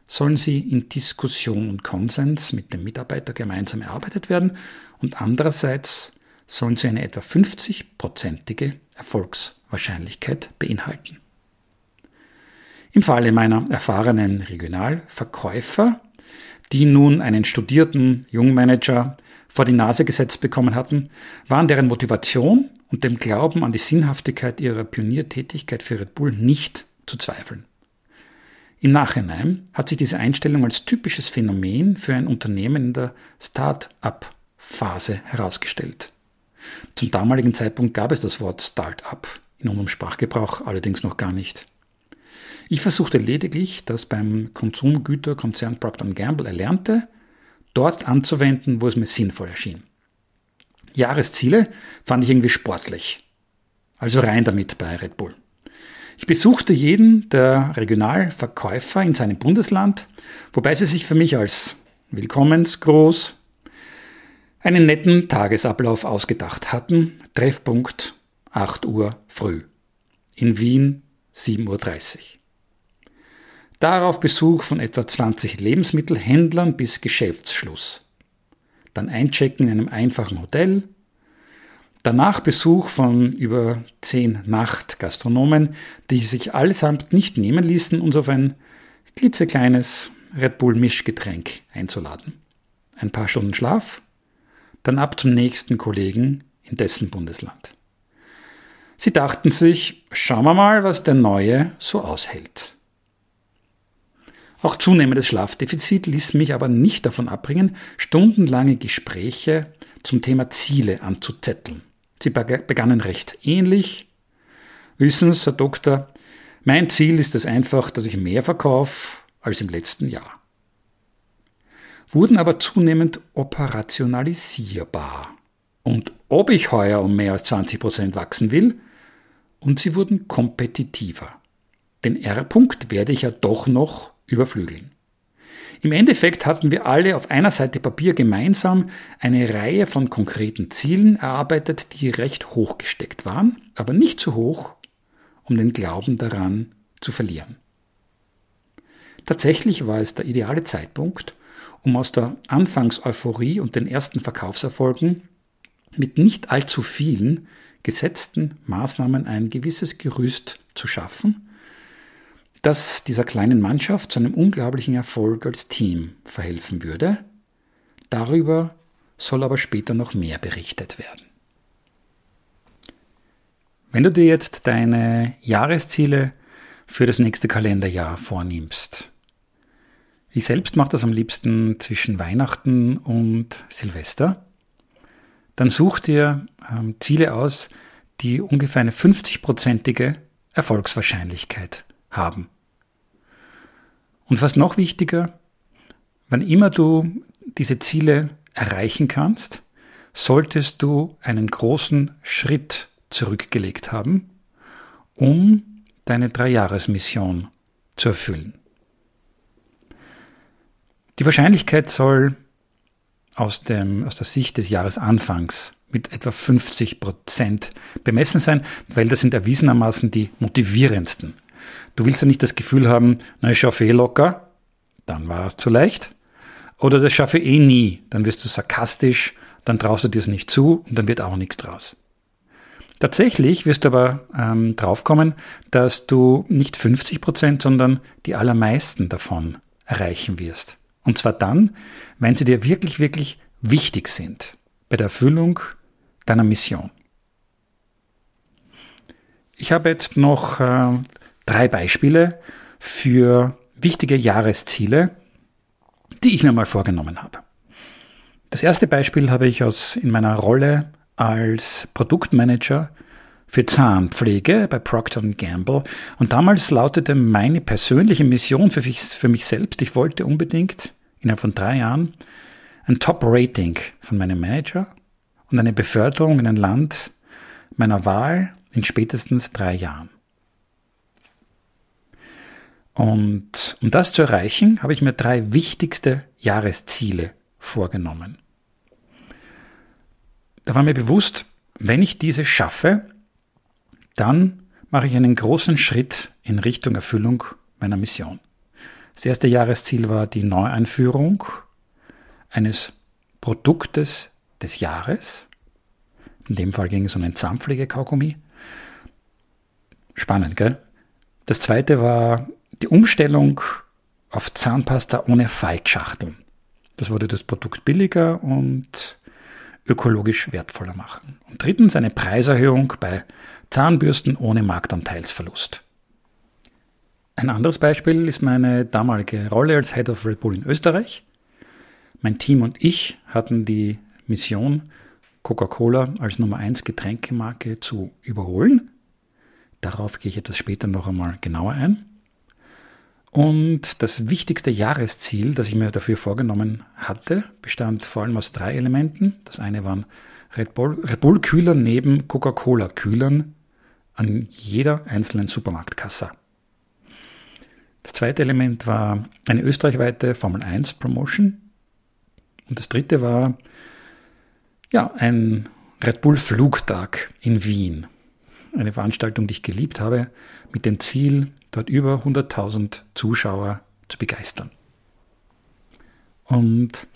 sollen sie in Diskussion und Konsens mit dem Mitarbeiter gemeinsam erarbeitet werden und andererseits sollen sie eine etwa 50-prozentige Erfolgswahrscheinlichkeit beinhalten. Im Falle meiner erfahrenen Regionalverkäufer, die nun einen studierten Jungmanager vor die Nase gesetzt bekommen hatten, waren deren Motivation und dem Glauben an die Sinnhaftigkeit ihrer Pioniertätigkeit für Red Bull nicht zu zweifeln. Im Nachhinein hat sich diese Einstellung als typisches Phänomen für ein Unternehmen in der Start-up-Phase herausgestellt. Zum damaligen Zeitpunkt gab es das Wort Start-up in unserem Sprachgebrauch allerdings noch gar nicht. Ich versuchte lediglich, das beim Konsumgüterkonzern Procter Gamble Erlernte dort anzuwenden, wo es mir sinnvoll erschien. Jahresziele fand ich irgendwie sportlich. Also rein damit bei Red Bull. Ich besuchte jeden der Regionalverkäufer in seinem Bundesland, wobei sie sich für mich als Willkommensgroß einen netten Tagesablauf ausgedacht hatten. Treffpunkt 8 Uhr früh. In Wien 7.30 Uhr. Darauf Besuch von etwa 20 Lebensmittelhändlern bis Geschäftsschluss. Dann einchecken in einem einfachen Hotel. Danach Besuch von über 10 Nachtgastronomen, die sich allesamt nicht nehmen ließen, uns auf ein klitzekleines Red Bull Mischgetränk einzuladen. Ein paar Stunden Schlaf, dann ab zum nächsten Kollegen in dessen Bundesland. Sie dachten sich, schauen wir mal, was der Neue so aushält. Auch zunehmendes Schlafdefizit ließ mich aber nicht davon abbringen, stundenlange Gespräche zum Thema Ziele anzuzetteln. Sie begannen recht ähnlich. Wissen Sie, Herr Doktor, Mein Ziel ist es einfach, dass ich mehr verkaufe als im letzten Jahr. Wurden aber zunehmend operationalisierbar. Und ob ich heuer um mehr als 20 Prozent wachsen will, und sie wurden kompetitiver. Den R-Punkt werde ich ja doch noch überflügeln. Im Endeffekt hatten wir alle auf einer Seite Papier gemeinsam eine Reihe von konkreten Zielen erarbeitet, die recht hoch gesteckt waren, aber nicht zu hoch, um den Glauben daran zu verlieren. Tatsächlich war es der ideale Zeitpunkt, um aus der Anfangseuphorie und den ersten Verkaufserfolgen mit nicht allzu vielen gesetzten Maßnahmen ein gewisses Gerüst zu schaffen, das dieser kleinen Mannschaft zu einem unglaublichen Erfolg als Team verhelfen würde. Darüber soll aber später noch mehr berichtet werden. Wenn du dir jetzt deine Jahresziele für das nächste Kalenderjahr vornimmst, ich selbst mache das am liebsten zwischen Weihnachten und Silvester, dann such dir ähm, Ziele aus, die ungefähr eine 50-prozentige Erfolgswahrscheinlichkeit haben. Und was noch wichtiger, wann immer du diese Ziele erreichen kannst, solltest du einen großen Schritt zurückgelegt haben, um deine Dreijahresmission zu erfüllen. Die Wahrscheinlichkeit soll aus, dem, aus der Sicht des Jahresanfangs mit etwa 50 Prozent bemessen sein, weil das sind erwiesenermaßen die motivierendsten. Du willst ja nicht das Gefühl haben, na, ich schaffe eh locker, dann war es zu leicht. Oder das schaffe eh nie, dann wirst du sarkastisch, dann traust du dir es nicht zu und dann wird auch nichts draus. Tatsächlich wirst du aber ähm, draufkommen, dass du nicht 50 Prozent, sondern die allermeisten davon erreichen wirst. Und zwar dann, wenn sie dir wirklich, wirklich wichtig sind bei der Erfüllung deiner Mission. Ich habe jetzt noch äh, drei Beispiele für wichtige Jahresziele, die ich mir mal vorgenommen habe. Das erste Beispiel habe ich aus in meiner Rolle als Produktmanager für Zahnpflege bei Procter Gamble. Und damals lautete meine persönliche Mission für mich, für mich selbst, ich wollte unbedingt innerhalb von drei Jahren ein Top-Rating von meinem Manager und eine Beförderung in ein Land meiner Wahl in spätestens drei Jahren. Und um das zu erreichen, habe ich mir drei wichtigste Jahresziele vorgenommen. Da war mir bewusst, wenn ich diese schaffe, dann mache ich einen großen Schritt in Richtung Erfüllung meiner Mission. Das erste Jahresziel war die Neueinführung eines Produktes des Jahres. In dem Fall ging es um ein Zahnpflegekaugummi. Spannend, gell? Das zweite war die Umstellung auf Zahnpasta ohne Faltschachteln. Das wurde das Produkt billiger und ökologisch wertvoller machen. Und drittens eine Preiserhöhung bei Zahnbürsten ohne Marktanteilsverlust. Ein anderes Beispiel ist meine damalige Rolle als Head of Red Bull in Österreich. Mein Team und ich hatten die Mission, Coca-Cola als Nummer 1 Getränkemarke zu überholen. Darauf gehe ich etwas später noch einmal genauer ein. Und das wichtigste Jahresziel, das ich mir dafür vorgenommen hatte, bestand vor allem aus drei Elementen. Das eine waren Red Bull, Red Bull neben Coca-Cola Kühlern an jeder einzelnen Supermarktkasse. Das zweite Element war eine österreichweite Formel 1 Promotion. Und das dritte war ja, ein Red Bull Flugtag in Wien. Eine Veranstaltung, die ich geliebt habe, mit dem Ziel, dort über 100.000 Zuschauer zu begeistern. Und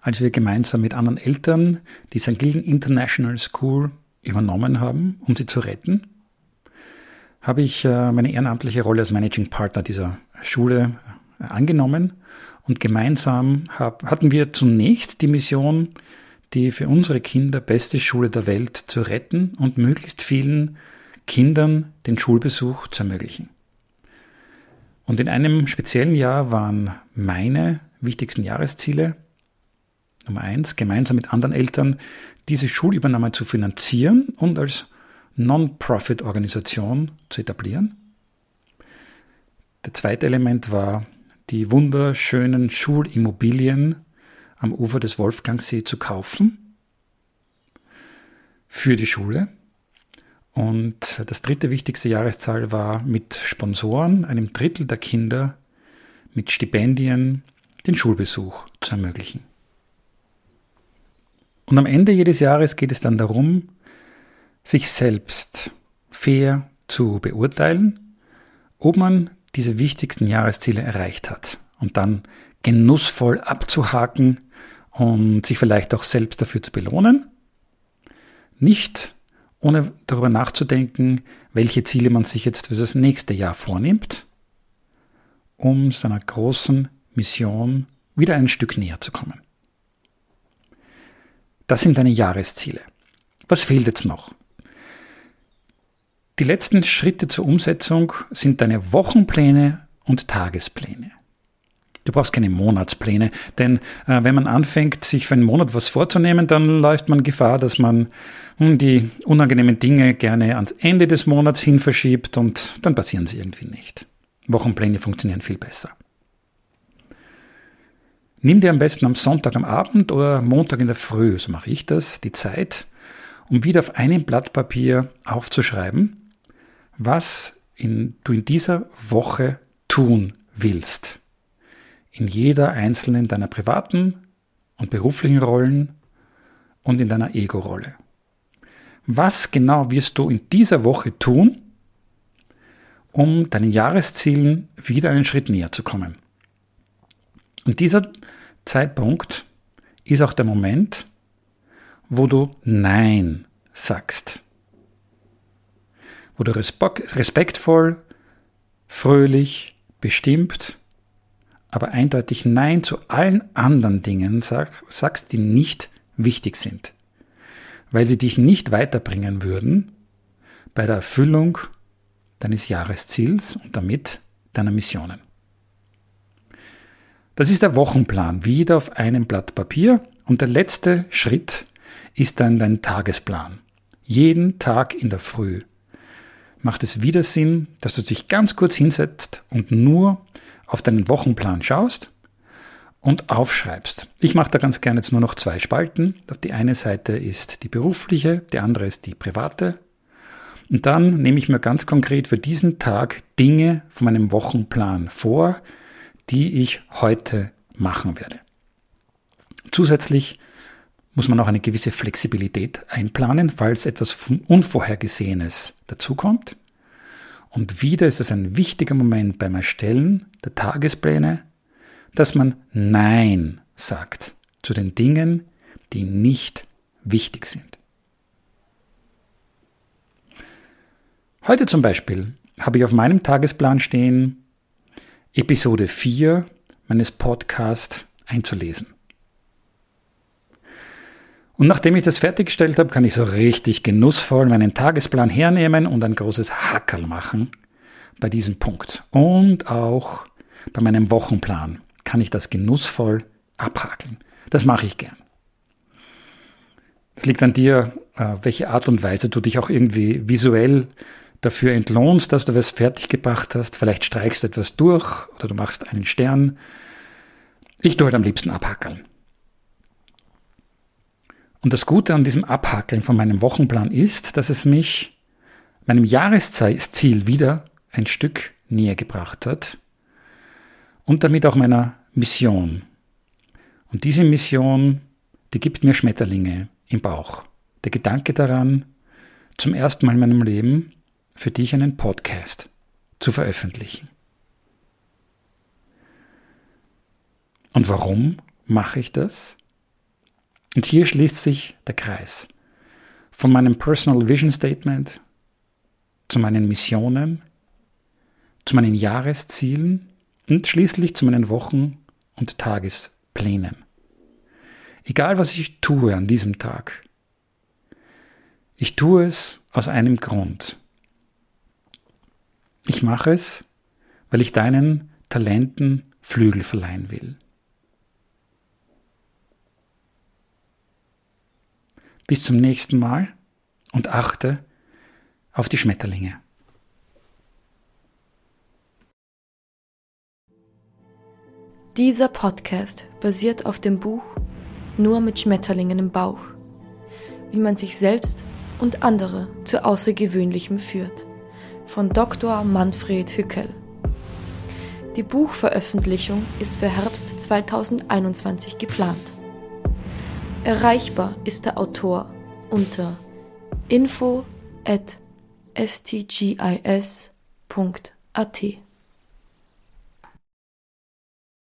als wir gemeinsam mit anderen Eltern die St. Gilgen International School übernommen haben, um sie zu retten, habe ich äh, meine ehrenamtliche Rolle als Managing Partner dieser Schule äh, angenommen und gemeinsam hatten wir zunächst die Mission, die für unsere Kinder beste Schule der Welt zu retten und möglichst vielen Kindern den Schulbesuch zu ermöglichen. Und in einem speziellen Jahr waren meine wichtigsten Jahresziele Nummer eins, gemeinsam mit anderen Eltern diese Schulübernahme zu finanzieren und als Non-Profit-Organisation zu etablieren. Der zweite Element war, die wunderschönen Schulimmobilien am Ufer des Wolfgangsee zu kaufen für die Schule. Und das dritte wichtigste Jahreszahl war mit Sponsoren, einem Drittel der Kinder mit Stipendien den Schulbesuch zu ermöglichen. Und am Ende jedes Jahres geht es dann darum, sich selbst fair zu beurteilen, ob man diese wichtigsten Jahresziele erreicht hat und dann genussvoll abzuhaken und sich vielleicht auch selbst dafür zu belohnen. Nicht ohne darüber nachzudenken, welche Ziele man sich jetzt für das nächste Jahr vornimmt, um seiner großen Mission wieder ein Stück näher zu kommen. Das sind deine Jahresziele. Was fehlt jetzt noch? Die letzten Schritte zur Umsetzung sind deine Wochenpläne und Tagespläne. Du brauchst keine Monatspläne, denn äh, wenn man anfängt, sich für einen Monat was vorzunehmen, dann läuft man Gefahr, dass man hm, die unangenehmen Dinge gerne ans Ende des Monats hin verschiebt und dann passieren sie irgendwie nicht. Wochenpläne funktionieren viel besser. Nimm dir am besten am Sonntag am Abend oder Montag in der Früh, so mache ich das, die Zeit, um wieder auf einem Blatt Papier aufzuschreiben, was in, du in dieser Woche tun willst. In jeder einzelnen deiner privaten und beruflichen Rollen und in deiner Ego-Rolle. Was genau wirst du in dieser Woche tun, um deinen Jahreszielen wieder einen Schritt näher zu kommen? Und dieser Zeitpunkt ist auch der Moment, wo du Nein sagst. Wo du respektvoll, fröhlich, bestimmt, aber eindeutig Nein zu allen anderen Dingen sag, sagst, die nicht wichtig sind, weil sie dich nicht weiterbringen würden bei der Erfüllung deines Jahresziels und damit deiner Missionen. Das ist der Wochenplan, wieder auf einem Blatt Papier. Und der letzte Schritt ist dann dein Tagesplan. Jeden Tag in der Früh macht es wieder Sinn, dass du dich ganz kurz hinsetzt und nur auf deinen Wochenplan schaust und aufschreibst. Ich mache da ganz gerne jetzt nur noch zwei Spalten. Auf die eine Seite ist die berufliche, die andere ist die private. Und dann nehme ich mir ganz konkret für diesen Tag Dinge von meinem Wochenplan vor, die ich heute machen werde. Zusätzlich muss man auch eine gewisse Flexibilität einplanen, falls etwas Unvorhergesehenes dazukommt. Und wieder ist es ein wichtiger Moment beim Erstellen der Tagespläne, dass man Nein sagt zu den Dingen, die nicht wichtig sind. Heute zum Beispiel habe ich auf meinem Tagesplan stehen, Episode 4 meines Podcasts einzulesen. Und nachdem ich das fertiggestellt habe, kann ich so richtig genussvoll meinen Tagesplan hernehmen und ein großes Hackerl machen bei diesem Punkt. Und auch bei meinem Wochenplan kann ich das genussvoll abhakeln. Das mache ich gern. Es liegt an dir, äh, welche Art und Weise du dich auch irgendwie visuell dafür entlohnst, dass du was fertiggebracht hast. Vielleicht streichst du etwas durch oder du machst einen Stern. Ich tue halt am liebsten abhackeln. Und das Gute an diesem Abhackeln von meinem Wochenplan ist, dass es mich meinem Jahresziel wieder ein Stück näher gebracht hat und damit auch meiner Mission. Und diese Mission, die gibt mir Schmetterlinge im Bauch. Der Gedanke daran, zum ersten Mal in meinem Leben für dich einen Podcast zu veröffentlichen. Und warum mache ich das? Und hier schließt sich der Kreis. Von meinem Personal Vision Statement zu meinen Missionen, zu meinen Jahreszielen und schließlich zu meinen Wochen- und Tagesplänen. Egal was ich tue an diesem Tag, ich tue es aus einem Grund. Ich mache es, weil ich deinen Talenten Flügel verleihen will. Bis zum nächsten Mal und achte auf die Schmetterlinge. Dieser Podcast basiert auf dem Buch Nur mit Schmetterlingen im Bauch, wie man sich selbst und andere zu Außergewöhnlichem führt, von Dr. Manfred Hückel. Die Buchveröffentlichung ist für Herbst 2021 geplant. Erreichbar ist der Autor unter info at stgis.at.